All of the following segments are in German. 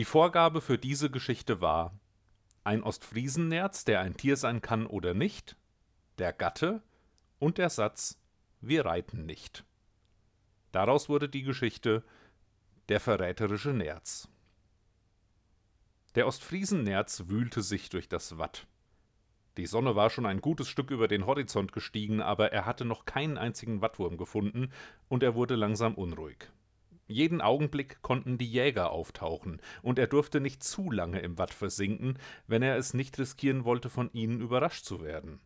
Die Vorgabe für diese Geschichte war ein Ostfriesennerz, der ein Tier sein kann oder nicht, der Gatte und der Satz Wir reiten nicht. Daraus wurde die Geschichte Der verräterische Nerz. Der Ostfriesennerz wühlte sich durch das Watt. Die Sonne war schon ein gutes Stück über den Horizont gestiegen, aber er hatte noch keinen einzigen Wattwurm gefunden, und er wurde langsam unruhig. Jeden Augenblick konnten die Jäger auftauchen, und er durfte nicht zu lange im Watt versinken, wenn er es nicht riskieren wollte, von ihnen überrascht zu werden.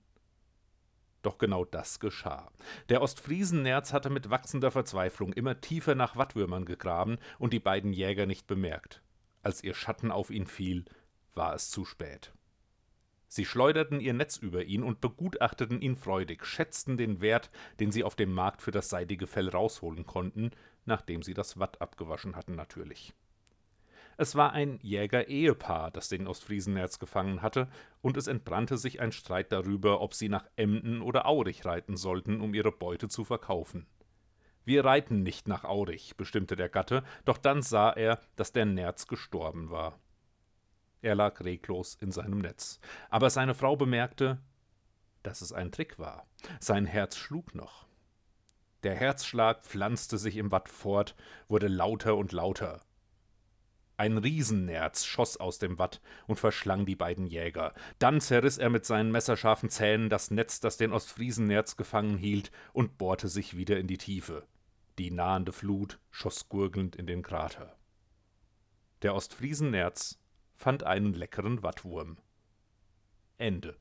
Doch genau das geschah. Der Ostfriesennerz hatte mit wachsender Verzweiflung immer tiefer nach Wattwürmern gegraben und die beiden Jäger nicht bemerkt. Als ihr Schatten auf ihn fiel, war es zu spät. Sie schleuderten ihr Netz über ihn und begutachteten ihn freudig, schätzten den Wert, den sie auf dem Markt für das seidige Fell rausholen konnten, nachdem sie das Watt abgewaschen hatten natürlich. Es war ein Jäger-Ehepaar, das den Ostfriesenerz gefangen hatte, und es entbrannte sich ein Streit darüber, ob sie nach Emden oder Aurich reiten sollten, um ihre Beute zu verkaufen. Wir reiten nicht nach Aurich, bestimmte der Gatte, doch dann sah er, dass der Nerz gestorben war. Er lag reglos in seinem Netz. Aber seine Frau bemerkte, dass es ein Trick war. Sein Herz schlug noch. Der Herzschlag pflanzte sich im Watt fort, wurde lauter und lauter. Ein Riesennerz schoss aus dem Watt und verschlang die beiden Jäger. Dann zerriss er mit seinen messerscharfen Zähnen das Netz, das den Ostfriesennerz gefangen hielt, und bohrte sich wieder in die Tiefe. Die nahende Flut schoss gurgelnd in den Krater. Der Ostfriesennerz fand einen leckeren Wattwurm. Ende